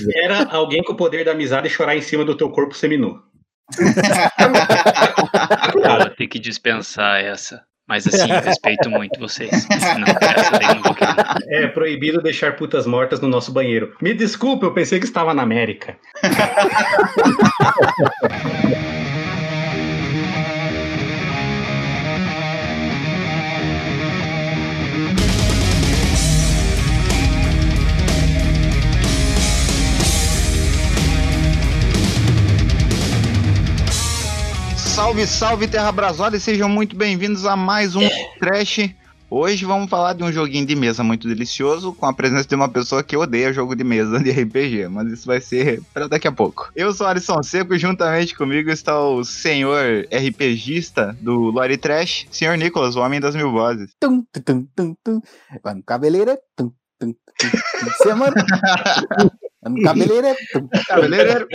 espera alguém com o poder da amizade chorar em cima do teu corpo seminu. Vou ter que dispensar essa. Mas assim, respeito muito vocês. Não, essa daí não vou querer. É proibido deixar putas mortas no nosso banheiro. Me desculpe, eu pensei que estava na América. Salve, salve, Terra Brasólia, e sejam muito bem-vindos a mais um Trash. Hoje vamos falar de um joguinho de mesa muito delicioso, com a presença de uma pessoa que odeia jogo de mesa de RPG, mas isso vai ser para daqui a pouco. Eu sou Alisson Seco e juntamente comigo está o senhor RPGista do Lore Trash, senhor Nicolas, o homem das mil vozes. Tum, tum, tum, tum, tum. Vai no cabeleira. Tum, tum, tum, tum. Semana. No cabeleira. Tum, Cabeleireiro.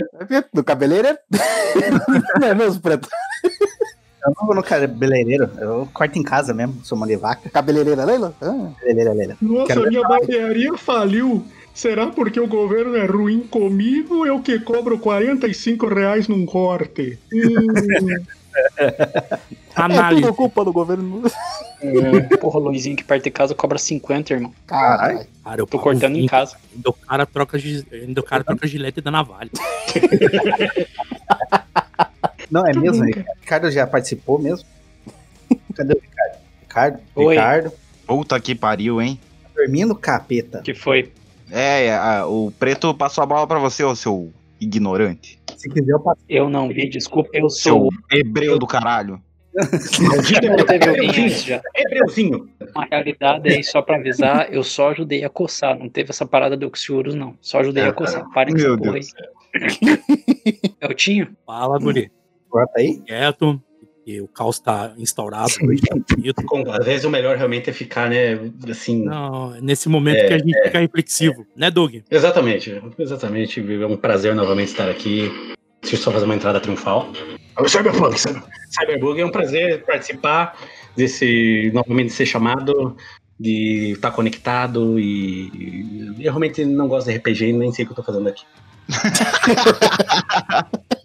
no cabeleira. Não é mesmo, Preto? Eu não vou no cabeleireiro, eu corto em casa mesmo, sou mão de vaca. Cabeleireira, Leila? Ah. Cabeleireira, Leila. Nossa, Quero- minha barbearia faliu. Será porque o governo é ruim comigo ou eu que cobro 45 reais num corte? Hum, É Análise. tudo culpa do governo. Porra, o Luizinho que perto de casa cobra 50, irmão. Caralho. Cara, eu Tô cortando em 20, casa. ainda O cara troca, gi- ainda o cara troca gilete da navalha. Não, é mesmo? Ricardo já participou mesmo? Cadê o Ricardo? Ricardo? Oi. Ricardo? Puta que pariu, hein? Tá dormindo, capeta? Que foi? É, é, a- o preto passou a bola pra você, ô seu ignorante. Se quiser, eu passo. Eu não vi, desculpa. Eu Seu sou. hebreu do caralho. Já. Hebreuzinho. A realidade é, só pra avisar, eu só ajudei a coçar. Não teve essa parada do Oxiurus, não. Só ajudei a coçar. Parem com essa porra aí. É o Tinho? Fala, guri. Corta aí. Quieto. E o caos tá instaurado tá. Com- Às vezes o melhor realmente é ficar, né, assim... Não, é nesse momento É, que a gente fica reflexivo, né, Doug? Exatamente, exatamente. É um prazer novamente estar aqui. Deixa eu só fazer uma entrada triunfal. O Cyberpunk, Cyber- Cyberbug, é um prazer participar desse, novamente ser chamado, de estar conectado e eu realmente não gosto de RPG e nem sei o que eu tô fazendo aqui.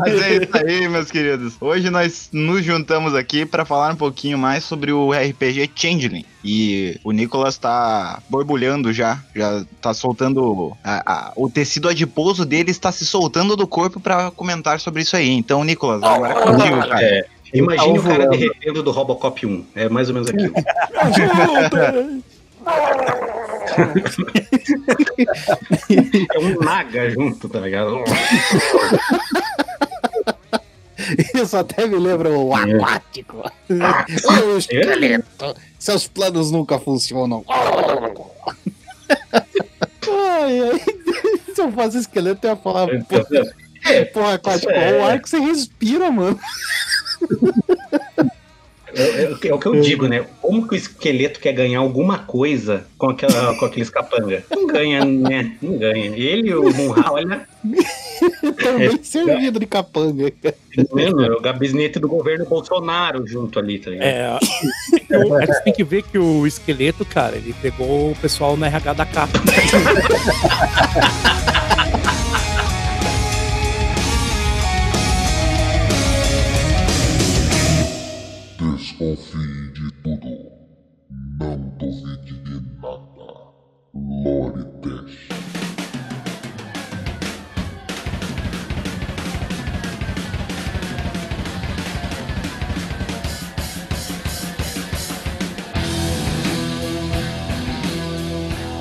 Mas é isso aí, meus queridos. Hoje nós nos juntamos aqui para falar um pouquinho mais sobre o RPG Changeling. E o Nicolas tá borbulhando já, já tá soltando. a- a- o tecido adiposo dele está se soltando do corpo para comentar sobre isso aí. Então, Nicolas, agora é contigo, cara. É, imagine o cara derretendo do Robocop 1. É mais ou menos aquilo. É um naga junto, tá ligado? Isso até me lembra o aquático. Ô, esqueleto. Seus planos nunca funcionam. Ai, ai. Se eu fosse esqueleto, eu ia falar, É, porra, aquático, é. é o ar que você respira, mano. É, é o que- é eu digo, né? Como que o esqueleto quer ganhar alguma coisa com, aquela, com aqueles capanga? Não ganha, né? Não ganha. Ele e o Munha, olha, Também servido de capanga. mesmo, é o gabinete do governo Bolsonaro junto ali, tá ligado? É, o- a gente tem que ver que o esqueleto, cara, ele pegou o pessoal no RH da capa.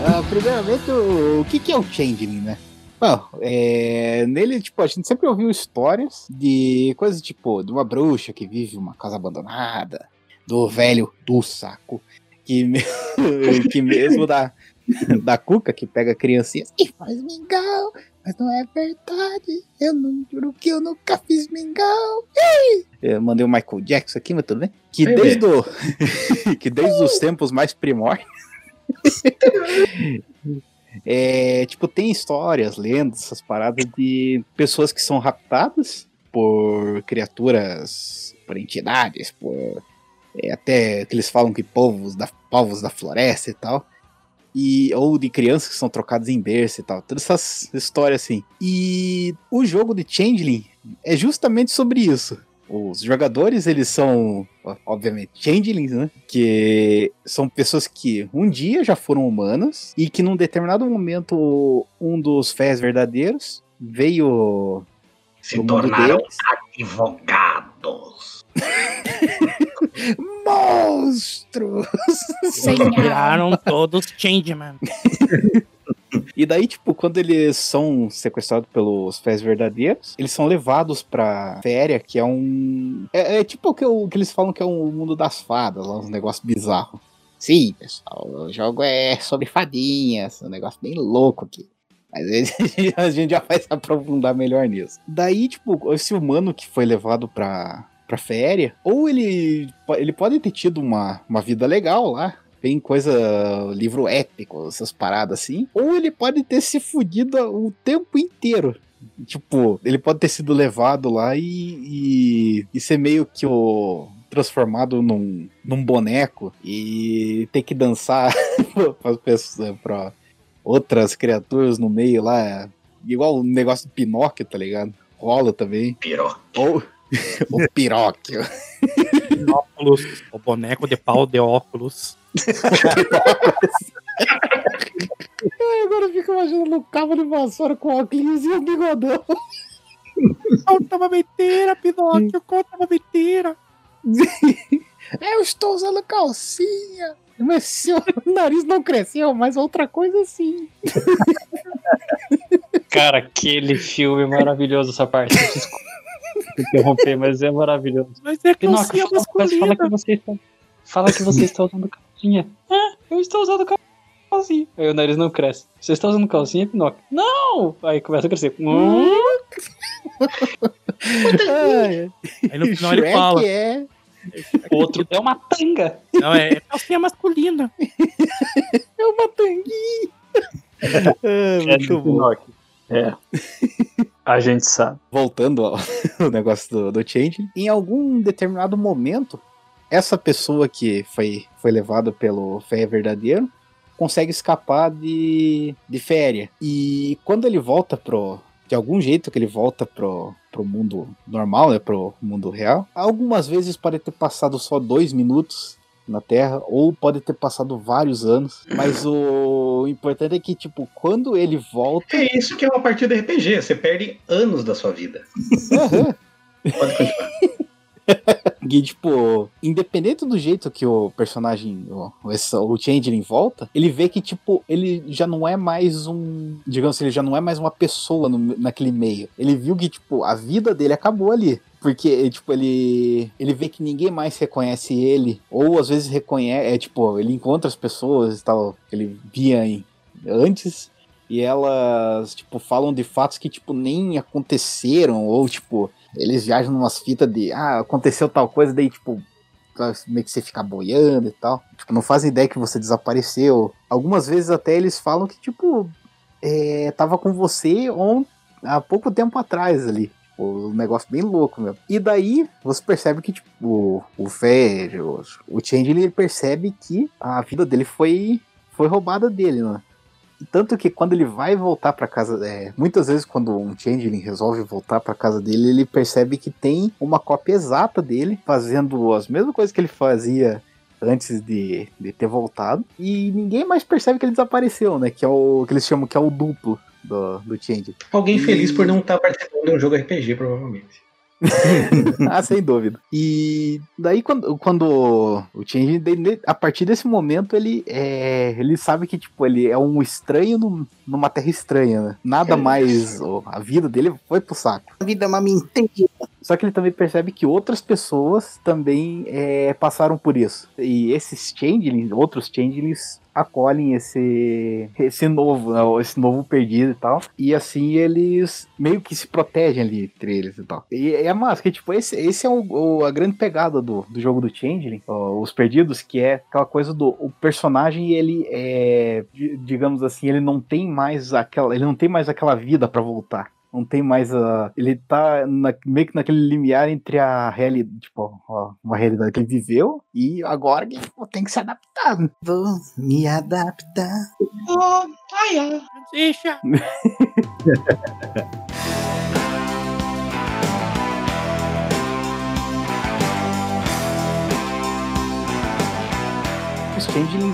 Ah, primeiramente, o, que, que é o Changeling, né? Bom, é, nele, tipo, a gente sempre ouviu histórias de coisas tipo, de uma bruxa que vive uma casa abandonada, do velho do saco, que, me- que mesmo da, da cuca que pega criancinhas e faz mingau, mas não é verdade, eu não juro que eu nunca fiz mingau. Ei! Eu mandei o Michael Jackson aqui, mas tudo bem? Que desde, o, que desde os tempos mais primórdios, é, tipo, tem histórias, lendas, essas paradas de pessoas que são raptadas por criaturas, por entidades, por é, até que eles falam que povos da, povos da floresta e tal. E, ou de crianças que são trocadas em berço e tal. Todas essas histórias assim. E o jogo de Changeling é justamente sobre isso. Os jogadores, eles são, obviamente, changelings, né? Que são pessoas que um dia já foram humanas e que num determinado momento um dos fés verdadeiros veio Se tornaram deles. advogados. monstros! Viraram todos Changeman. E daí, tipo, quando eles são sequestrados pelos fés verdadeiros, eles são levados pra Féria, que é um. É, é tipo o que, o que eles falam que é um mundo das fadas, lá, uns negócios bizarros. Sim, pessoal, o jogo é sobre fadinhas, um negócio bem louco aqui. Mas a gente já vai se aprofundar melhor nisso. Daí, tipo, esse humano que foi levado pra, pra féria, ou ele, ele pode ter tido uma, uma vida legal lá, tem coisa, livro épico, essas paradas assim. Ou ele pode ter se fudido o tempo inteiro. Tipo, ele pode ter sido levado lá e, e, e ser meio que o. transformado num, num boneco e ter que dançar para pra outras criaturas no meio lá. Igual o negócio do Pinóquio, tá ligado? Rola também. Pirou. Ou o Piróquio. Óculos. O boneco de pau de óculos. Ai, agora eu fico imaginando o cabo de vassoura com óculos e o bigodão. Conta uma mentira, Pinóquio. Conta uma mentira. Eu estou usando calcinha. Mas seu nariz não cresceu, mas outra coisa sim. Cara, aquele filme maravilhoso, essa parte. Desculpa interromper, mas é maravilhoso. Mas é calcinha fala, fala que masculina. você está. Fala que você está usando calcinha. Ah, eu estou usando calcinha. Aí o nariz não cresce. Você está usando calcinha, Pinóquio? Não! Aí começa a crescer. Hum, Ai, Aí no final ele fala. é. outro é uma tanga. Não, é calcinha masculina. É uma tanguinha. Ah, muito bom. Pinóquio. É. A gente sabe. Voltando ao negócio do, do Change, em algum determinado momento, essa pessoa que foi, foi levada pelo Fé Verdadeiro consegue escapar de, de féria. E quando ele volta pro. De algum jeito que ele volta pro, pro mundo normal, né? Pro mundo real. Algumas vezes pode ter passado só dois minutos na Terra, ou pode ter passado vários anos. Mas o importante é que, tipo, quando ele volta. É isso que é uma partida RPG. Você perde anos da sua vida. Pode continuar. Que, tipo, independente do jeito que o personagem, o, o Changeling volta, ele vê que, tipo, ele já não é mais um. Digamos assim, ele já não é mais uma pessoa no- naquele meio. Ele viu que, tipo, a vida dele acabou ali. Porque, tipo, ele. Ele vê que ninguém mais reconhece ele. Ou às vezes reconhece. É tipo, ele encontra as pessoas e tal. Ele via antes. E elas, tipo, falam de fatos que, tipo, nem aconteceram. Ou, tipo, eles viajam numas fitas de, ah, aconteceu tal coisa, daí, tipo, meio que você fica boiando e tal. Tipo, não fazem ideia que você desapareceu. Algumas vezes até eles falam que, tipo, é, tava com você on, há pouco tempo atrás ali. Tipo, um negócio bem louco mesmo. E daí você percebe que, tipo, o, o Fed, o, o Change, ele percebe que a vida dele foi, foi roubada dele, né? Tanto que quando ele vai voltar pra casa, é, muitas vezes quando um Changeling resolve voltar pra casa dele, ele percebe que tem uma cópia exata dele, fazendo as mesmas coisas que ele fazia antes de, de ter voltado. E ninguém mais percebe que ele desapareceu, né? Que é o que eles chamam que é o duplo do, do Changeling. Alguém feliz por não estar participando de um jogo RPG, provavelmente. ah, sem dúvida. E daí quando, quando o Change, a partir desse momento, ele é, ele sabe que tipo ele é um estranho num- numa terra estranha, né? Nada É. mais, ó, a vida dele foi pro saco. A vida é uma mentira. Só que ele também percebe que outras pessoas também é, passaram por isso. E esses changelings, outros changelings acolhem esse esse novo, né, esse novo perdido e tal. E assim eles meio que se protegem ali entre eles e tal. E é massa, que tipo, esse, esse é o, o- a grande pegada do, do jogo do Changeling, ó, os perdidos, que é aquela coisa do o personagem, ele é, di- digamos assim, ele não tem mais aquela, ele não tem mais aquela vida pra voltar. Não tem mais a. Ele tá na- meio que naquele limiar entre a realidade, tipo, ó, uma realidade que ele viveu e agora que pô, tem que se adaptar. Vou me adaptar. Deixa.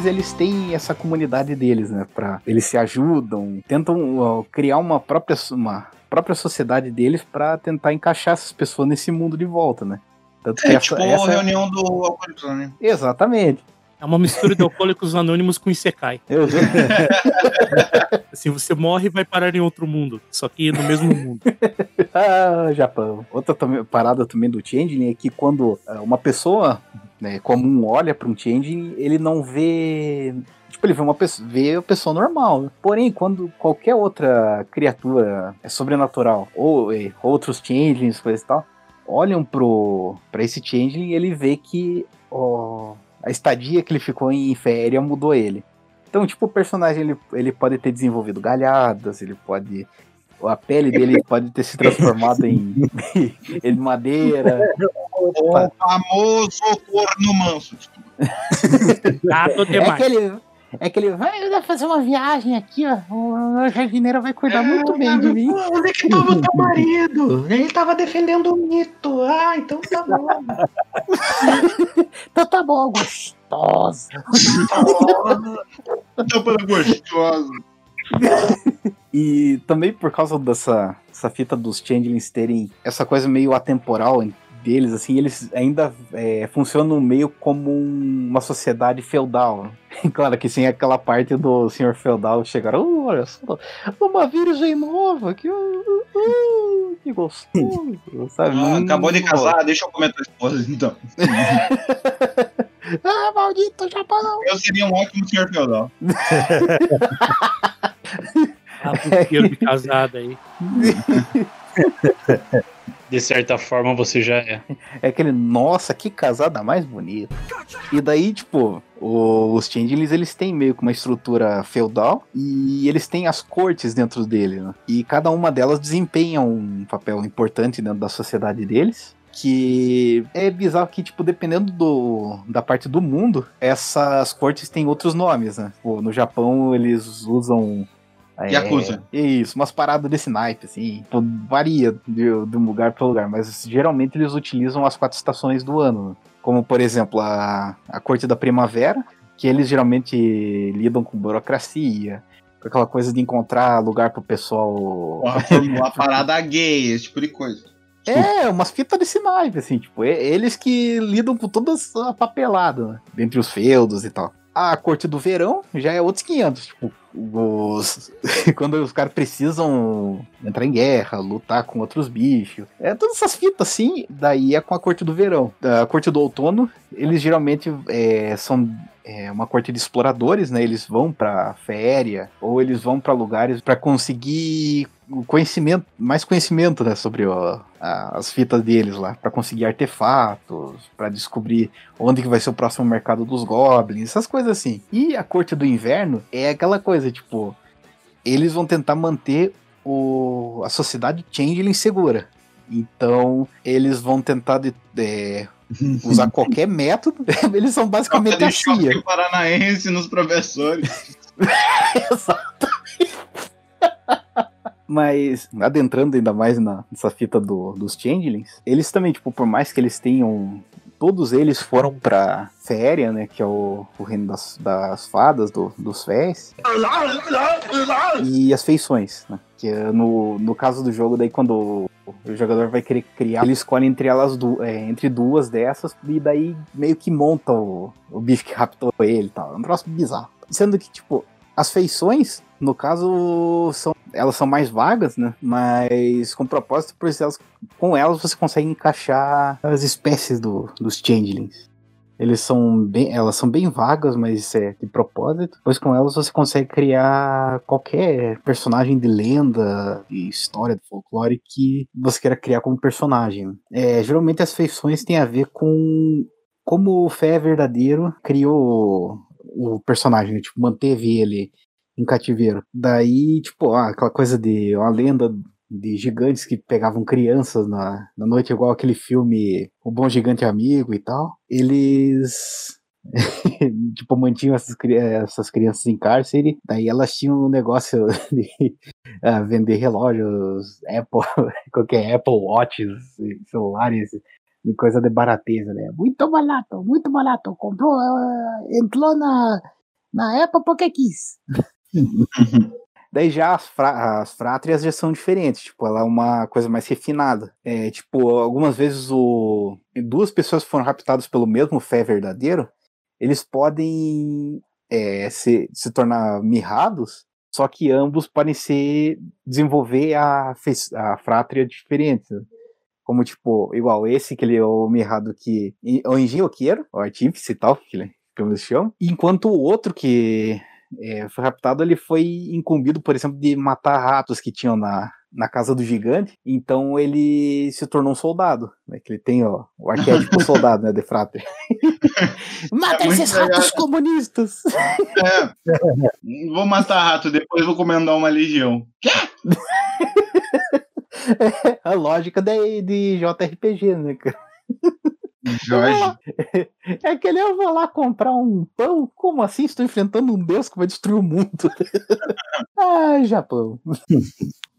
Eles têm essa comunidade deles, né? Pra, eles se ajudam, tentam ó, criar uma própria, uma própria sociedade deles pra tentar encaixar essas pessoas nesse mundo de volta, né? Tanto que É essa- tipo essa- a reunião do Alcoólicos Anônimos. Exatamente. É uma mistura de alcoólicos anônimos com Isekai. Eu- Assim, você morre e vai parar em outro mundo. Só que no mesmo mundo. ah, Japão. Outra parada também do Changeling é que quando ah, uma pessoa né, comum olha para um Changeling, ele não vê. Tipo, ele vê uma pessoa, vê a pessoa normal. Porém, quando qualquer outra criatura é sobrenatural, ou eh, outros Changelings, coisa e tal, olham pro para esse Changeling, ele vê que ó, a estadia que ele ficou em féria mudou ele. Então, tipo, o personagem ele, ele pode ter desenvolvido galhadas, ele pode. A pele dele pode ter se transformado em, em madeira. O famoso corno manso. Gato É demais. É que ele vai fazer uma viagem aqui, ó. O meu jardineiro vai cuidar muito bem de mim. Onde é que tava o teu marido? Ele tava defendendo o mito. Ah, então tá bom. Então tá bom, gostosa. Tampa gostosa. E também por causa dessa essa fita dos Changelings terem essa coisa meio atemporal em- deles, assim, eles ainda é, funcionam meio como um- uma sociedade feudal. Claro que sem aquela parte do senhor feudal chegar, "Oh, olha só, uma virgem nova, que, uh, uh, que gostoso, sabe? Ah, Não- acabou de casar, deixa eu comer tua esposa então. Ah, maldito Japão! Eu seria um ótimo senhor feudal. Ah, buqueiro de casada aí. De certa forma, você já é. É aquele, nossa, que casada mais bonita. E daí, tipo, os Changelings, eles têm meio que uma estrutura feudal e eles têm as cortes dentro dele, né? E cada uma delas desempenha um papel importante dentro da sociedade deles. Que é bizarro que, tipo, dependendo do, da parte do mundo, essas cortes têm outros nomes, né? No Japão, eles usam é, Yakuza. Isso, umas paradas desse naipe, assim. Pô, varia de, de um lugar para lugar, mas geralmente eles utilizam as quatro estações do ano. né? Como, por exemplo, a, a Corte da Primavera, que eles geralmente lidam com burocracia, com aquela coisa de encontrar lugar pro pessoal. Uma, parada gay, esse tipo de coisa. É, umas fitas desse naipe, assim, tipo, é- eles que lidam com toda essa papelada, né? Dentre os feudos e tal. A Corte do Verão já é outros 500, tipo, os... quando os caras precisam entrar em guerra, lutar com outros bichos. É todas essas fitas assim, daí é com a Corte do Verão. A Corte do Outono, eles geralmente é, são é, uma corte de exploradores, né? Eles vão pra féria ou eles vão pra lugares pra conseguir conhecimento, mais conhecimento, né, sobre as fitas deles lá, Pra conseguir artefatos, pra descobrir onde que vai ser o próximo mercado dos goblins, essas coisas assim. E a corte do inverno é aquela coisa, tipo, eles vão tentar manter o, a sociedade changeling segura. Então, eles vão tentar de- é, usar qualquer método. Eles são basicamente a Deixar CIA. o paranaense nos professores. Mas, adentrando ainda mais na- nessa fita do- dos Changelings, eles também, tipo, por mais que eles tenham. Todos eles foram pra Féria, né? Que é o, o reino das, das fadas, do- dos Fés. E as feições, né? Que é no, no caso do jogo, daí quando o jogador vai querer criar, ele escolhe entre elas du é, entre duas dessas, e daí meio que monta o, o bicho que raptou ele e tal. É um troço bizarro. Sendo que, tipo, as feições, no caso, são, elas são mais vagas, né? Mas com propósito, por elas, com elas você consegue encaixar as espécies do, dos changelings. Eles são bem, elas são bem vagas, mas isso é de propósito. Pois com elas você consegue criar qualquer personagem de lenda, de história, de folclore que você queira criar como personagem. É, geralmente as feições têm a ver com como o Fé verdadeiro criou o personagem, né? tipo, manteve ele em cativeiro. Daí, tipo, ah, aquela coisa de uma lenda de gigantes que pegavam crianças na, na noite, igual aquele filme O Bom Gigante Amigo e tal. Eles tipo, mantinham essas, essas crianças em cárcere, daí elas tinham um negócio de ah, vender relógios, Apple, qualquer Apple Watches, celulares, de coisa de barateza, né? Muito barato, muito barato, comprou, ah, entrou na, na Apple porque quis. Daí já as, fra as frátrias já são diferentes, tipo, ela é uma coisa mais refinada. É, tipo, algumas vezes o duas pessoas foram raptadas pelo mesmo fé verdadeiro, eles podem é, se, se tornar mirrados, só que ambos podem ser desenvolver a, a frátria diferente. Como, tipo, igual esse, que ele é o mirrado que. O engenhoqueiro, o artífice e tal, que ele como eles chamam. Enquanto o outro que é, foi raptado, ele foi incumbido, por exemplo, de matar ratos que tinham na, na casa do gigante. Então ele se tornou um soldado. Né, que ele tem ó, o arquétipo soldado, né, de frátria. Mata É esses legal. ratos comunistas! É. Vou matar rato, depois vou comandar uma legião. a lógica de, de JRPG, né, cara? Jorge. É que ele eu vou lá comprar um pão? Como assim? Estou enfrentando um deus que vai destruir o mundo. Ai, Japão.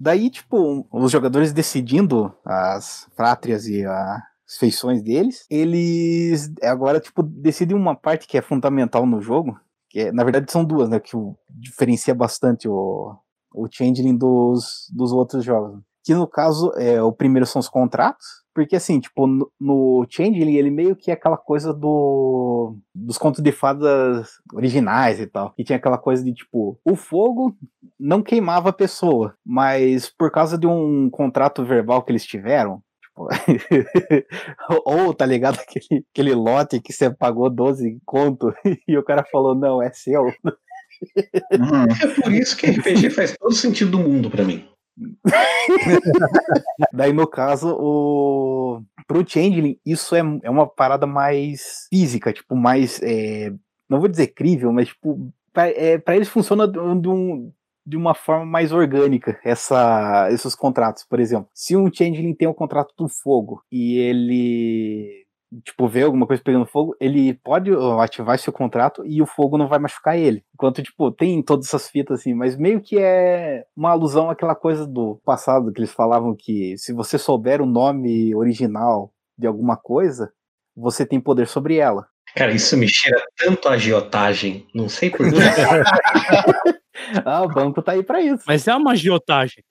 Daí, tipo, os jogadores decidindo as frátrias e a- as feições deles, eles agora, tipo, decidem uma parte que é fundamental no jogo, que é, na verdade são duas, né, que o- diferencia bastante o, o Changeling dos, dos outros jogos. Que no caso, é, o primeiro são os contratos, porque assim, tipo, no, no Changeling ele meio que é aquela coisa do dos contos de fadas originais e tal. E tinha aquela coisa de tipo, o fogo não queimava a pessoa, mas por causa de um contrato verbal que eles tiveram, tipo, ou tá ligado aquele, aquele lote que você pagou 12 conto e o cara falou, não, é seu. Uhum. É por isso que RPG faz todo sentido do mundo pra mim. Daí, no caso, o... pro Changeling, isso é, é uma parada mais física, tipo, mais. é, Não vou dizer crível, mas, tipo, pra, é, pra eles funciona de, um- de um- uma forma mais orgânica, essa, esses contratos. Por exemplo, se um Changeling tem o contrato do fogo e ele. Tipo, vê alguma coisa pegando fogo, ele pode ativar seu contrato e o fogo não vai machucar ele. Enquanto, tipo, tem todas essas fitas assim, mas meio que é uma alusão àquela coisa do passado que eles falavam que se você souber o nome original de alguma coisa, você tem poder sobre ela. Cara, isso me cheira tanto a agiotagem. Não sei porquê. Ah, o banco tá aí pra isso. Mas é uma agiotagem.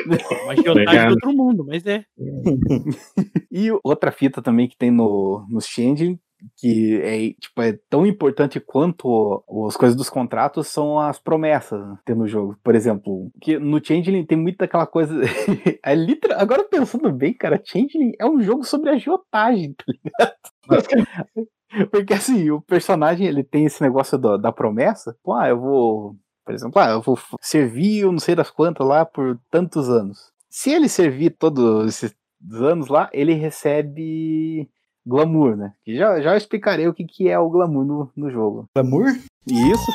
Uma agiotagem de outro mundo, mas é. E outra fita também que tem no, no Changeling, que é, tipo, é tão importante quanto as coisas dos contratos, são as promessas né, que tem no jogo. Por exemplo, que no Changeling tem muita aquela coisa. é literal, agora pensando bem, cara, Changeling é um jogo sobre agiotagem, tá ligado? Porque assim, o personagem ele tem esse negócio da, da promessa. Pô, ah, eu vou. Por exemplo, ah, eu vou servir eu não sei das quantas lá por tantos anos. Se ele servir todos esses anos lá, ele recebe glamour, né? Que já, já explicarei o que, que é o glamour no, no jogo. Glamour? Isso.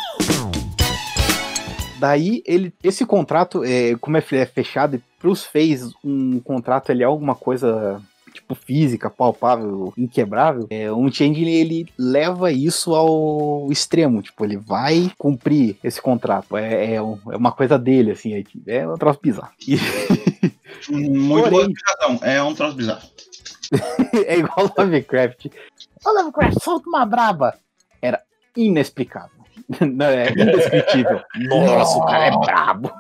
Daí ele, esse contrato, é, como é é fechado, para os fez um contrato ele é alguma coisa tipo física, palpável, inquebrável. É, um changeling ele leva isso ao extremo, tipo ele vai cumprir esse contrato. É, é, é uma coisa dele assim, é, é um troço bizarro. E- Muito Porém-. É um troço bizarro. é igual Lovecraft. Ô Lovecraft, solta uma braba. Era inexplicável. Não, é indescritível. Nossa, o cara é brabo.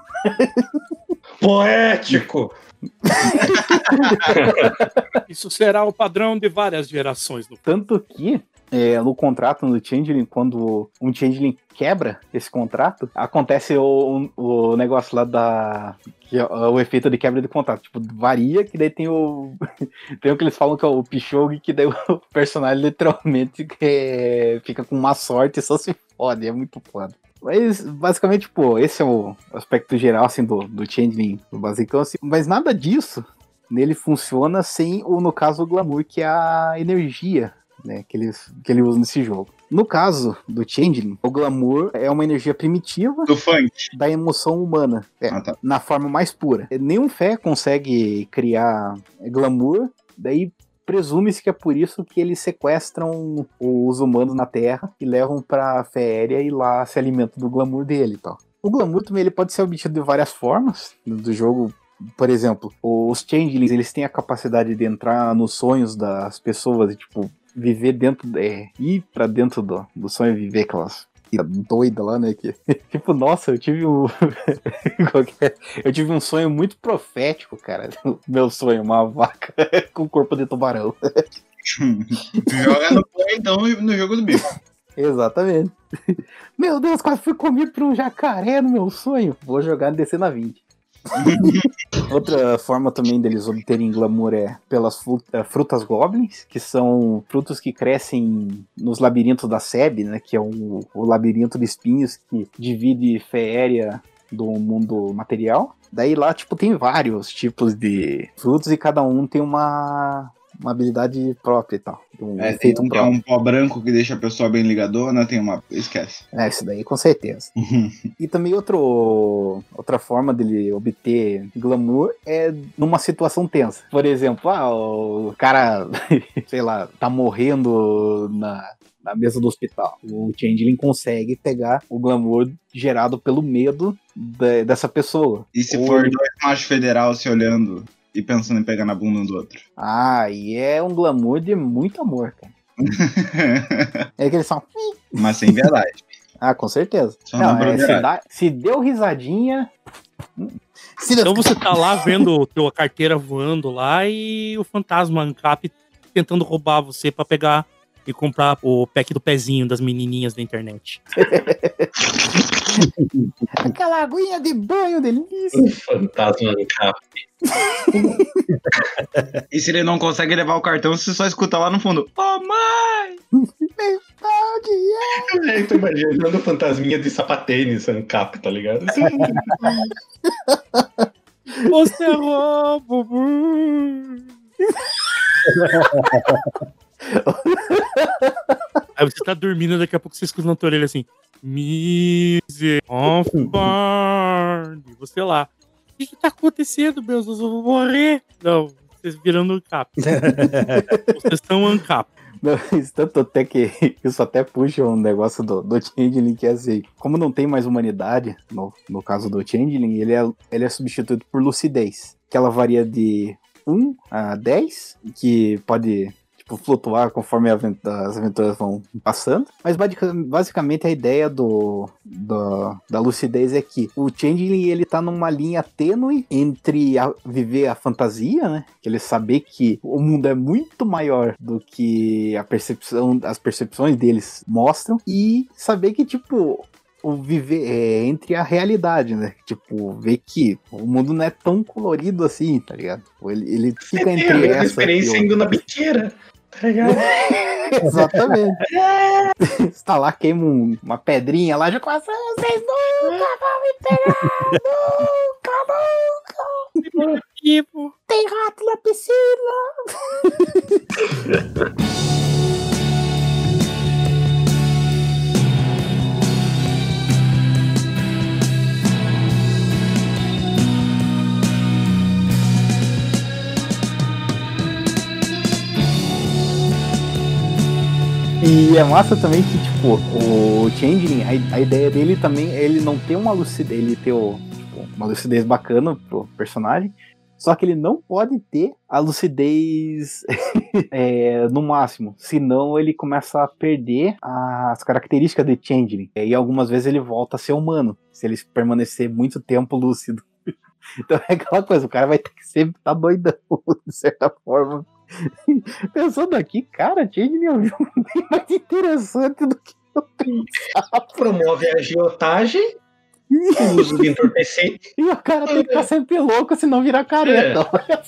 Poético! Isso será o padrão de várias gerações. No... Tanto que é, no contrato no Changeling, quando um Changeling quebra esse contrato, acontece o, o negócio lá da. Que é o efeito de quebra de contrato. Tipo, varia, que daí tem o. tem o que eles falam que é o Pichog, que daí o personagem literalmente é, fica com má sorte e só se fode. É muito foda. Mas, basicamente, pô, esse é o aspecto geral, assim, do, do Changeling, do basicão, assim. Mas nada disso nele funciona sem, o no caso, o glamour, que é a energia né, que, ele, que ele usa nesse jogo. No caso do Changeling, o glamour é uma energia primitiva da emoção humana. É, Ah, tá. na forma mais pura. Nenhum fé consegue criar glamour, daí presume-se que é por isso que eles sequestram os humanos na Terra e levam pra Féria e lá se alimentam do glamour dele e tal. O glamour também ele pode ser obtido de várias formas do jogo. Por exemplo, os changelings eles têm a capacidade de entrar nos sonhos das pessoas e tipo viver dentro, é, ir pra dentro do, do sonho e viver aquelas doida lá, né? Que, tipo, nossa, eu tive um. É? eu tive um sonho muito profético, cara. Meu sonho, uma vaca com corpo de tubarão. Joga no play, então, no jogo do bicho. Exatamente. Meu Deus, quase fui comido por um jacaré no meu sonho. Vou jogar no DC na 20. Outra forma também deles obterem glamour é pelas eh, frutas goblins, que são frutos que crescem nos labirintos da Seb, né? Que é o, o labirinto de espinhos que divide Féria do mundo material. Daí lá, tipo, tem vários tipos de frutos e cada um tem uma, uma habilidade própria e tal. Um É, tem um é um pó branco que deixa a pessoa bem ligadona, tem uma. Esquece. É, isso daí com certeza. E também outro, outra forma dele obter glamour é numa situação tensa. Por exemplo, ah, o cara, sei lá, tá morrendo na, na mesa do hospital. O Changeling consegue pegar o glamour gerado pelo medo da- dessa pessoa. E se Ou for dois machos federal se olhando e pensando em pegar na bunda um do outro? Ah, e é um glamour de muito amor, cara. É que eles são. Mas sem verdade. Ah, com certeza. Só Não, é, se, dá- se deu risadinha. Se Então você tá lá vendo tua carteira voando lá e o fantasma Ancap tentando roubar você pra pegar e comprar o pack do pezinho das menininhas da internet. Aquela aguinha de banho delícia. Um fantasma no cap. E se ele não consegue levar o cartão, você só escuta lá no fundo. Ô, mãe! É, tô imaginando fantasminha de sapatênis, Ancap, tá ligado? Você é roubo! Aí você tá dormindo, daqui a pouco você escuta na tua orelha assim: Miser, E você lá. O que que tá acontecendo, meus Deus? Eu vou morrer. Não, vocês viram Ancap. vocês são Ancap. Não, isso tanto até que isso até puxa um negócio do, do Changeling que é assim, como não tem mais humanidade, no, no caso do Changeling, ele é, ele é substituído por lucidez, que ela varia de 1 a 10, que pode tipo, flutuar conforme as aventuras vão passando. Mas basica- basicamente a ideia do, do- da lucidez é que o Changeling ele tá numa linha tênue entre a- viver a fantasia, né? Que ele saber que o mundo é muito maior do que a percepção, as percepções deles mostram e saber que tipo o viver é, entre a realidade, né? Tipo, ver que o mundo não é tão colorido assim, tá ligado? Ele, ele fica entre mesma essa experiência indo na biqueira, tá ligado? Exatamente. Você tá lá, queima um- uma pedrinha lá, já começa, vocês nunca vão me pegar, nunca, nunca. Tipo, Tem rato na piscina. E é massa também que, tipo, o Changeling, a, a ideia dele também é ele não ter uma lucidez, ele ter o, tipo, uma lucidez bacana pro personagem, só que ele não pode ter a lucidez é, no máximo, senão ele começa a perder as características de Changeling. E algumas vezes ele volta a ser humano, se ele permanecer muito tempo lúcido. Então é aquela coisa, o cara vai ter que sempre estar doidão, de certa forma. Pensando aqui, cara, é um jogo bem mais interessante do que eu pensava. Promove a agiotagem, o uso de entorpecente. E o cara tem que estar sempre louco, senão virar careta. É,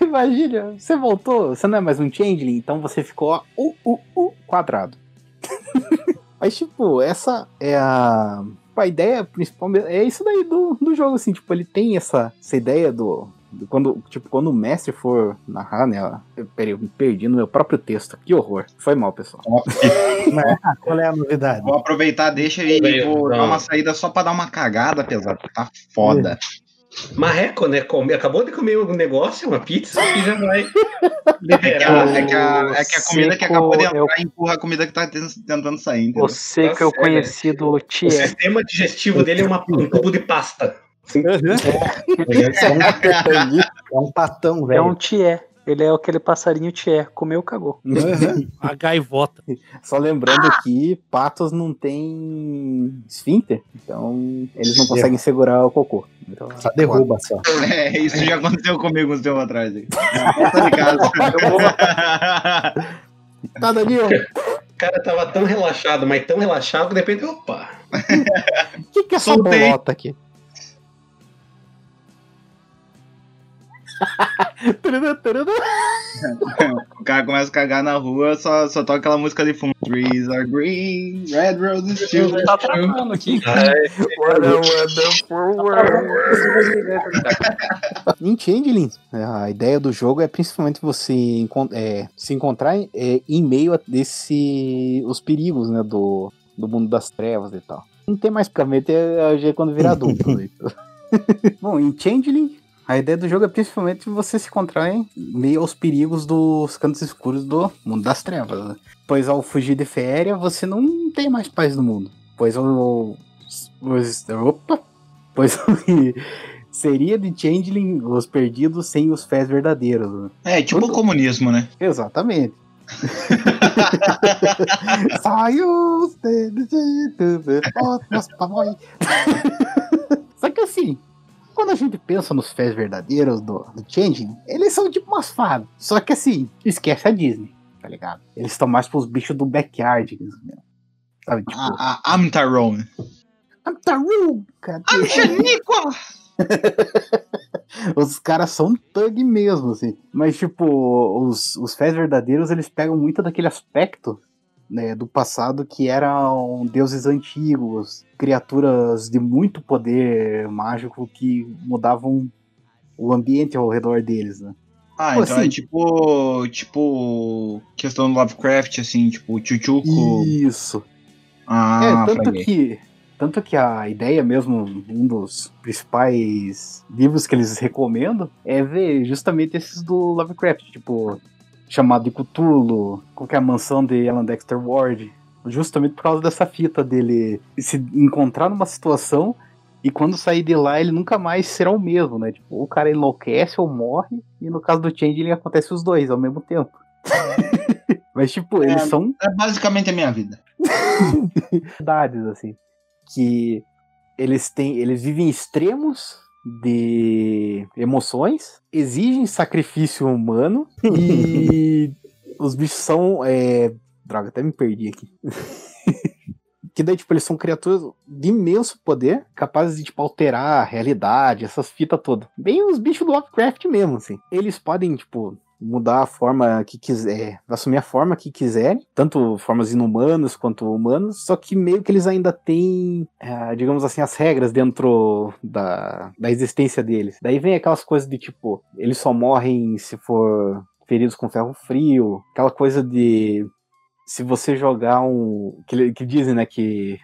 ó. Imagina, você voltou, você não é mais um changeling, então você ficou uh, uh, uh, quadrado. Mas, tipo, essa é a. A ideia principal é isso daí do, do jogo, assim, tipo, ele tem essa, essa ideia do, Quando, tipo, quando o mestre for narrar, né? ó, eu- Peraí, eu me perdi no meu próprio texto. Que horror. Foi mal, pessoal. Mas, ah, qual é a novidade? Vou aproveitar, deixa e Bem, vou dar uma saída só pra dar uma cagada, pesado. Tá foda. Marreco, né? Come, acabou de comer um negócio, uma pizza, e já vai É que, a, é, que a, é que a comida que Seco, acabou de eu- entrar empurra a comida que tá ten- tentando sair, entendeu? O seco é o Tá conhecido O Thier. sistema digestivo dele é uma- um tubo de pasta. É um patão, É velho. um Thier. Ele é aquele passarinho Thier. Comeu, cagou. A gaivota. Só lembrando que patos não tem esfíncter, então eles não conseguem segurar o cocô. Então, Só derruba só. É, isso já aconteceu comigo uns tempos atrás. aí. Tá? Tá, Danilo, O cara tava tão relaxado, mas tão relaxado que de repente, opa. o que, que é essa Soltei. bolota aqui? o cara começa a cagar na rua, só, só toca aquela música de fundo. Trees are green, red roses still. Tá travando aqui. Em Changeling, a ideia do jogo é principalmente você encon- é, se encontrar é, em meio a desse, os perigos né, do, do mundo das trevas e tal. Não tem mais pra meter é, já é quando virar adulto. né? Bom, em Changeling, a ideia do jogo é principalmente você se encontrar em meio aos perigos dos cantos escuros do mundo das trevas. né? Pois ao fugir de Féria, você não tem mais paz no mundo. Pois o. Os, opa! Pois seria de Changeling os perdidos sem os fés verdadeiros. né? É, tipo o comunismo, né? Exatamente. Saiu. Só que assim, quando a gente pensa nos fés verdadeiros do, do Changeling, eles são tipo umas fadas. Só que assim, esquece a Disney, tá ligado? Eles estão mais pros bichos do backyard mesmo. Sabe, tipo, A, a Amtarone. I'm cadê? I'm Shaniqua! Os caras são thug mesmo, assim. Mas, tipo, os, os fés verdadeiros, eles pegam muito daquele aspecto né, do passado que eram deuses antigos, criaturas de muito poder mágico que mudavam o ambiente ao redor deles, né? Ah, Pô, então assim- é tipo. Tipo. Questão do Lovecraft, assim, tipo, Chuchuco. Isso. Ah, é, tanto falei. que, tanto que a ideia mesmo, um dos principais livros que eles recomendam é ver justamente esses do Lovecraft, tipo, chamado de Cthulhu, qualquer mansão de Alan Dexter Ward, justamente por causa dessa fita dele se encontrar numa situação e quando sair de lá ele nunca mais será o mesmo, né? Tipo, ou o cara enlouquece ou morre, e no caso do Changeling acontece os dois ao mesmo tempo. Mas, tipo, eles É. são É basicamente a minha vida. verdades, assim. Que eles têm. Eles vivem extremos de emoções, exigem sacrifício humano e os bichos são. é, Droga, até me perdi aqui. que daí, tipo, eles são criaturas de imenso poder, capazes de, tipo, alterar a realidade, essas fitas todas. Bem os bichos do Lovecraft mesmo, assim. Eles podem, tipo, mudar a forma que quiser, assumir a forma que quiserem, tanto formas inumanas quanto humanas, só que meio que eles ainda têm, eh, digamos assim, as regras dentro da, da existência deles. Daí vem aquelas coisas de tipo, eles só morrem se for feridos com ferro frio, aquela coisa de se você jogar um. Que, que dizem, né, que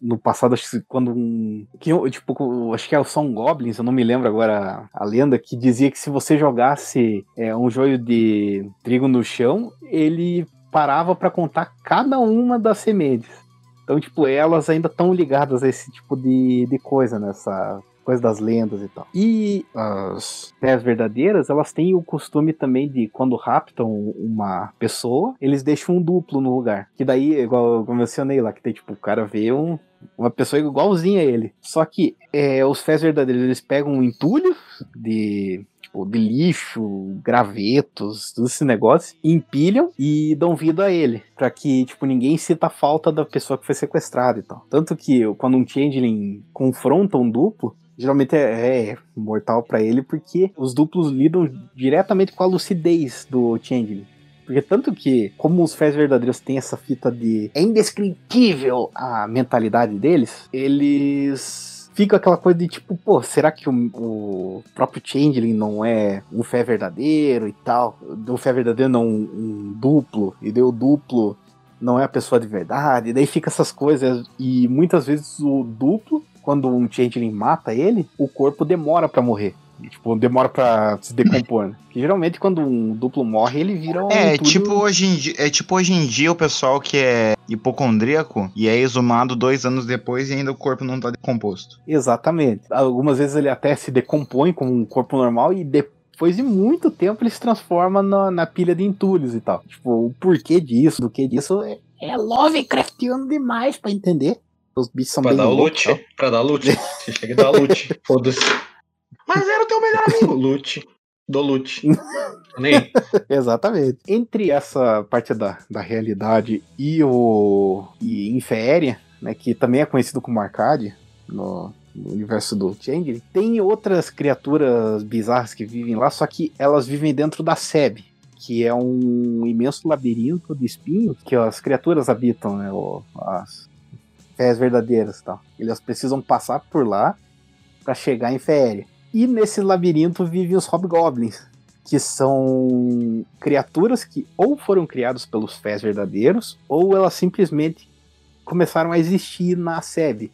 no passado, acho que quando um. Que, tipo, acho que são goblins, eu não me lembro agora a, lenda, que dizia que se você jogasse é, um joio de trigo no chão, ele parava para contar cada uma das sementes. Então, tipo, elas ainda estão ligadas a esse tipo de, de coisa, nessa coisa das lendas e tal. E as terras verdadeiras, elas têm o costume também de, quando raptam uma pessoa, eles deixam um duplo no lugar. Que daí, igual eu mencionei lá, que tem tipo, o cara vê um, uma pessoa igualzinha a ele. Só que é, os fés verdadeiros, eles pegam um entulho de tipo, de lixo, gravetos, todo esse negócio, empilham e dão vida a ele, para que, tipo, ninguém sinta a falta da pessoa que foi sequestrada e tal. Tanto que quando um changeling confronta um duplo, geralmente é, é mortal para ele, porque os duplos lidam diretamente com a lucidez do changeling. Porque tanto que, como os fés verdadeiros têm essa fita de. É indescritível a mentalidade deles, eles fica aquela coisa de tipo, pô, será que o, o próprio Changeling não é um fé verdadeiro e tal? O fé verdadeiro não um, um duplo, e deu duplo não é a pessoa de verdade, e daí fica essas coisas, e muitas vezes o duplo, quando um Changeling mata ele, o corpo demora pra morrer. Tipo, demora pra se decompor. Né? Geralmente quando um duplo morre, ele vira um. É, entulho- tipo hoje em dia, é tipo hoje em dia o pessoal que é hipocondríaco e é exumado dois anos depois e ainda o corpo não tá decomposto. Exatamente. Algumas vezes ele até se decompõe como um corpo normal e depois de muito tempo ele se transforma na, na pilha de entulhos e tal. Tipo, o porquê disso, do que disso é, é Lovecraftiano demais pra entender. Os bichos são Pra bem dar o loucos, loot. Pra dar loot. Você chega e dá loot. Foda-se. Mas era o teu melhor amigo. Loot. Do loot. Nem. Exatamente. Entre essa parte da, da realidade e o e Inféria, né, que também é conhecido como Arcade no, no universo do Changeling, tem outras criaturas bizarras que vivem lá, só que elas vivem dentro da Seb, que é um imenso labirinto de espinhos que as criaturas habitam, né, o- as fés verdadeiras, e tal. Elas precisam passar por lá para chegar em Féria. E nesse labirinto vivem os Hobgoblins, que são criaturas que ou foram criados pelos fés verdadeiros, ou elas simplesmente começaram a existir na SEB.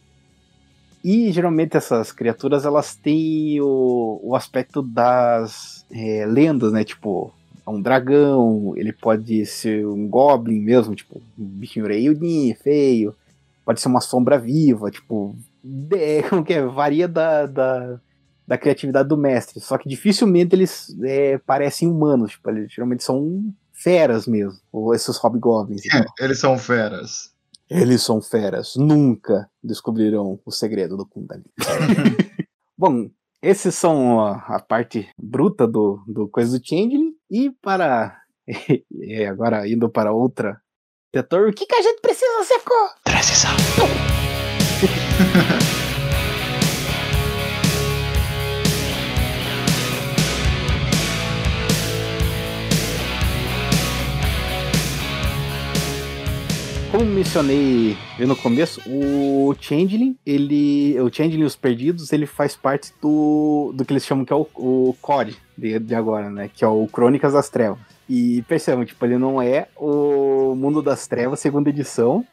E geralmente essas criaturas elas têm o, o aspecto das é, lendas, né? Tipo, é um dragão, ele pode ser um goblin mesmo, tipo, um bichinho reiudinho, feio, pode ser uma sombra viva, tipo, de- como que é? Varia da, da, da criatividade do mestre. Só que dificilmente eles é, parecem humanos. Tipo, eles geralmente são feras mesmo. Ou esses hobgoblins. e tal. Eles são feras. Eles são feras. Nunca descobrirão o segredo do Kundalini. Bom, esses são a, a parte bruta do, do coisa do Changeling. E para. é, agora indo para outra setor, o que, que a gente precisa, Seco? Transição. Como mencionei no começo, o Changeling, ele. O Changeling e os Perdidos, ele faz parte do, do que eles chamam que é o, o core de, de agora, né? Que é o Crônicas das Trevas. E percebam, tipo, ele não é o Mundo das Trevas, segunda edição.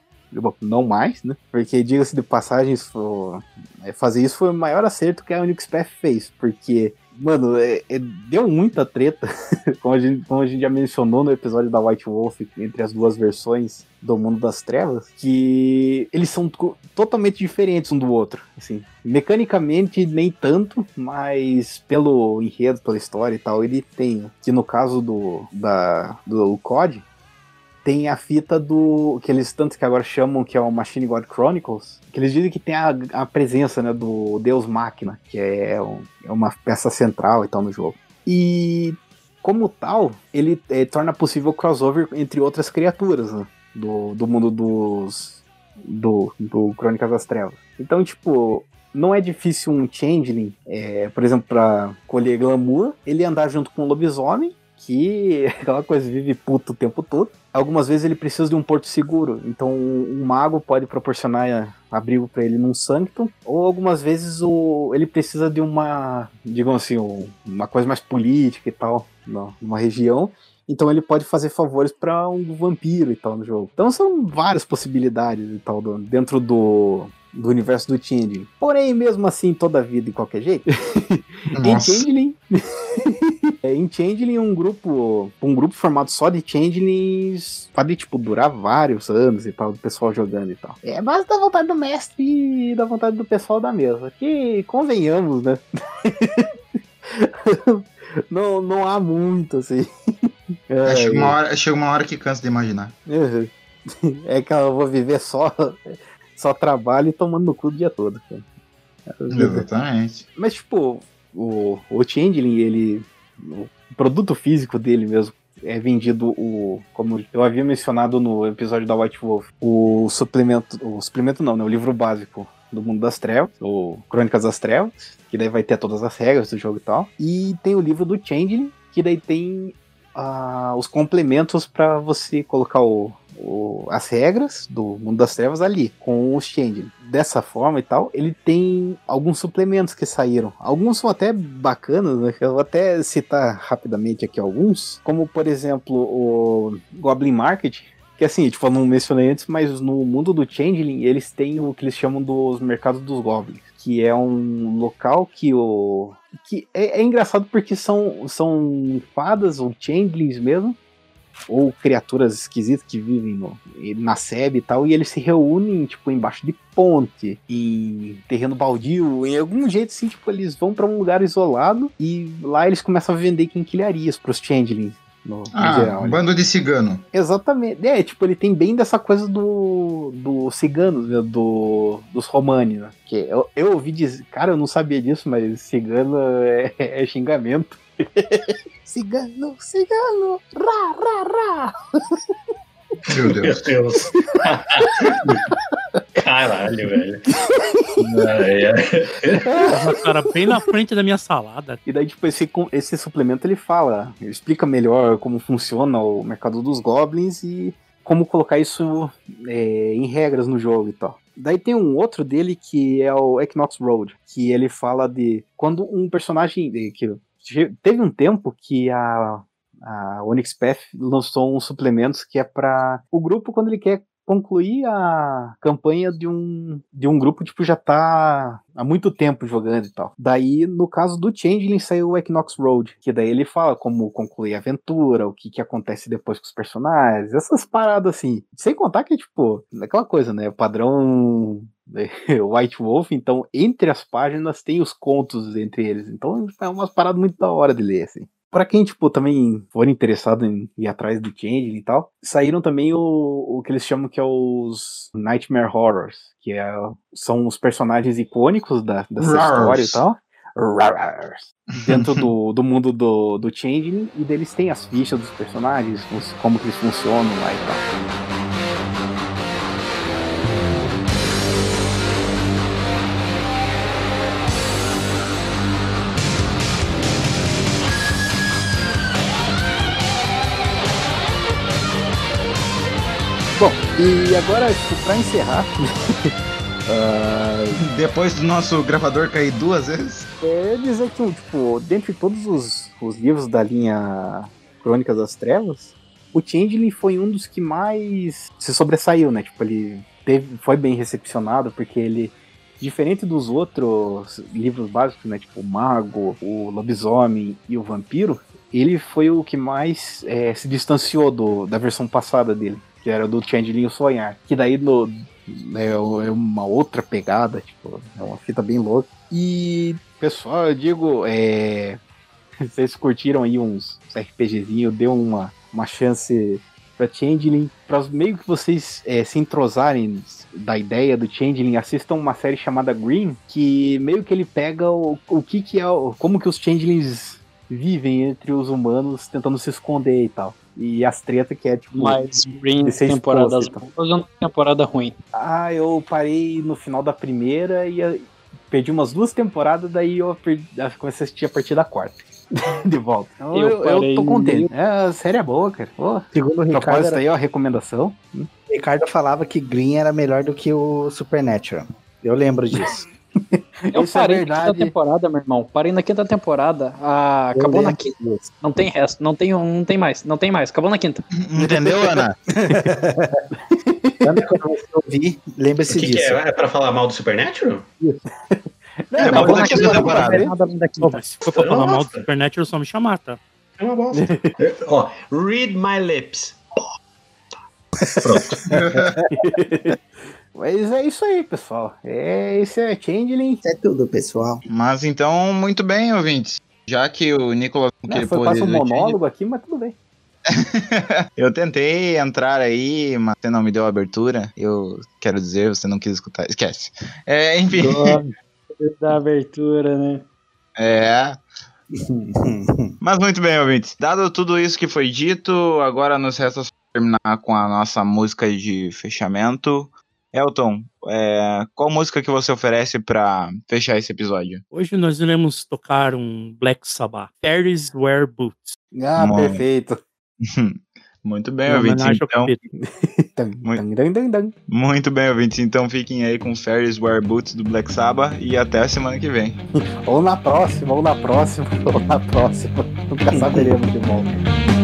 Não mais, né? Porque, diga-se de passagem, isso- é, fazer isso foi o maior acerto que a Unixpath fez. Porque, mano, é- é- deu muita treta, como, a gente, como a gente já mencionou no episódio da White Wolf, entre as duas versões do Mundo das Trevas, que eles são totalmente diferentes um do outro. Assim, mecanicamente, nem tanto, mas pelo enredo, pela história e tal, ele tem. Que no caso do, da, do COD, tem a fita do. que eles tanto que agora chamam que é o Machine God Chronicles, que eles dizem que tem a, a presença né, do Deus Máquina, que é, um- é uma peça central e tal no jogo. E como tal, ele eh, torna possível crossover entre outras criaturas né, do, do mundo dos. Do, do Crônicas das Trevas. Então, tipo, não é difícil um Changeling, eh, por exemplo, pra colher glamour, ele andar junto com um lobisomem, que aquela coisa vive puto o tempo todo. Algumas vezes ele precisa de um porto seguro, então um mago pode proporcionar eh, abrigo para ele num sanctum, ou algumas vezes o, ele precisa de uma, digamos assim, um- uma coisa mais política e tal, numa região. Então ele pode fazer favores para um vampiro e tal no jogo. Então são várias possibilidades e tal dentro do, do universo do Changeling. Porém, mesmo assim, toda a vida de qualquer jeito, em. Changeling. é, em Changeling, um grupo. Um grupo formado só de Changelings pode, tipo, durar vários anos e tal, do pessoal jogando e tal. É mais da vontade do mestre e da vontade do pessoal da mesa. Que convenhamos, né? não, não há muito, assim. É, É, chega, uma hora, chega uma hora que cansa de imaginar. Uhum. É que eu vou viver só, só trabalho e tomando no cu o dia todo. cara. Exatamente. Mas, tipo, o, o Changeling, ele. O produto físico dele mesmo é vendido o. Como eu havia mencionado no episódio da White Wolf, o suplemento. O suplemento não, né? O livro básico do Mundo das Trevas, o Crônicas das Trevas, que daí vai ter todas as regras do jogo e tal. E tem o livro do Changeling, que daí tem ah, os complementos para você colocar o, o- as regras do mundo das trevas ali, com os Changeling. Dessa forma e tal, ele tem alguns suplementos que saíram. Alguns são até bacanas, né? Eu vou até citar rapidamente aqui alguns, como por exemplo o Goblin Market, que assim, tipo, eu não mencionei antes, mas no mundo do Changeling, eles têm o que eles chamam dos mercados dos Goblins, que é um local que o. que é, é engraçado porque são, são fadas ou Changelings mesmo, ou criaturas esquisitas que vivem no, na SEB e tal, e eles se reúnem, tipo, embaixo de ponte, em terreno baldio, em algum jeito assim, tipo, eles vão pra um lugar isolado e lá eles começam a vender quinquilharias pros Changelings. No, no Ah, geral, um né? bando de cigano. Exatamente. É, tipo, ele tem bem dessa coisa do, do ciganos, né, do, dos romanes, né? Que eu, eu ouvi dizer, cara, eu não sabia disso, mas cigano é, é xingamento. Cigano, cigano, ra, ra, ra. Meu Meu Deus. Deus. Caralho, velho. Ai, ai. Tava, cara, bem na frente da minha salada. E daí, tipo, esse, esse suplemento ele fala, ele explica melhor como funciona o mercado dos goblins e como colocar isso é, em regras no jogo e tal. Daí tem um outro dele que é o Equinox Road, que ele fala de quando um personagem. que Teve um tempo que a, a Onyx Path lançou uns suplementos que é para o grupo quando ele quer concluir a campanha de um, de um grupo, tipo, já tá há muito tempo jogando e tal. Daí, no caso do Changeling, saiu o Equinox Road, que daí ele fala como concluir a aventura, o que que acontece depois com os personagens, essas paradas assim. Sem contar que, tipo, aquela coisa, né, o padrão White Wolf, então, entre as páginas tem os contos entre eles. Então, é umas paradas muito da hora de ler, assim. Pra quem, tipo, também for interessado em ir atrás do Changeling e tal, saíram também o, o que eles chamam que é os Nightmare Horrors, que é, são os personagens icônicos da, dessa Rars. história e tal. Rars. Dentro do, do mundo do, do Changeling, e deles tem as fichas dos personagens, os- como que eles funcionam lá e tal. E agora, tipo, pra encerrar, ah, Depois do nosso gravador cair duas vezes. é dizer que, tipo, dentre todos os, os livros da linha Crônicas das Trevas, o Changeling foi um dos que mais se sobressaiu, né? Tipo, ele teve, foi bem recepcionado, porque ele, diferente dos outros livros básicos, né? Tipo, o Mago, o Lobisomem e o Vampiro, ele foi o que mais é, se distanciou do, da versão passada dele, que era do Changeling Sonhar. Que daí no, é, é uma outra pegada, tipo, é uma fita bem louca. E, pessoal, eu digo, é, vocês curtiram aí uns, uns RPGzinho, deu uma, uma chance pra Changeling, para meio que vocês é, se entrosarem da ideia do Changeling, assistam uma série chamada Green, que meio que ele pega o, o que que é, como que os Changelings vivem entre os humanos tentando se esconder e tal. E as tretas que é tipo. Mas Green, temporadas exposto, boas ou temporada ruim? Ah, eu parei no final da primeira e perdi umas duas temporadas, daí eu perdi, eu comecei a assistir a partir da quarta. De volta. Então, Eu eu, eu tô contente. É, a série é boa, cara. Pô, Segundo o Ricardo, propósito era- aí, ó, recomendação. o Ricardo falava que Green era melhor do que o Supernatural. Eu lembro disso. Eu Isso é parei na verdade. quinta temporada, meu irmão. Parei na quinta temporada. Ah, Eu acabou na quinta. disso. Não tem resto. Não tem, não tem mais. Não tem mais. Acabou na quinta. Entendeu, Ana? Quando você ouvir, O lembre-se que, que disso. é? É pra falar mal do Supernatural? É, acabou mas na quinta na temporada. temporada. Nada além da quinta. Se for pra falar mal do. Supernatural, só me chamar, tá? É uma bosta. Ó, read my lips. Pronto. Mas é isso aí, pessoal. É, esse é Changeling. Isso é tudo, pessoal. Mas então, muito bem, ouvintes. Já que o Nicolas não queria foi quase um monólogo aqui, mas tudo bem. Eu tentei entrar aí, mas você não me deu a abertura. Eu quero dizer, você não quis escutar. Esquece. É, enfim. Da abertura, né? É. Mas muito bem, ouvintes. Dado tudo isso que foi dito, agora nos resta só terminar com a nossa música de fechamento. Elton, é, qual música que você oferece pra fechar esse episódio? Hoje nós iremos tocar um Black Sabbath. Fairies Wear Boots. Ah, Bom. perfeito. Muito bem, Em ouvintes. Então, Muito- muito bem, ouvintes. Então fiquem aí com Ferris Wear Boots do Black Sabbath e até a semana que vem. Ou na próxima, ou na próxima, ou na próxima. Nunca saberemos de volta.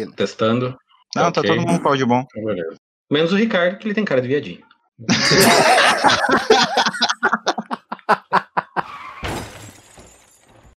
Beleza. Testando. Não, tá Ok. todo mundo com áudio bom. Beleza. Menos o Ricardo, que ele tem cara de viadinho.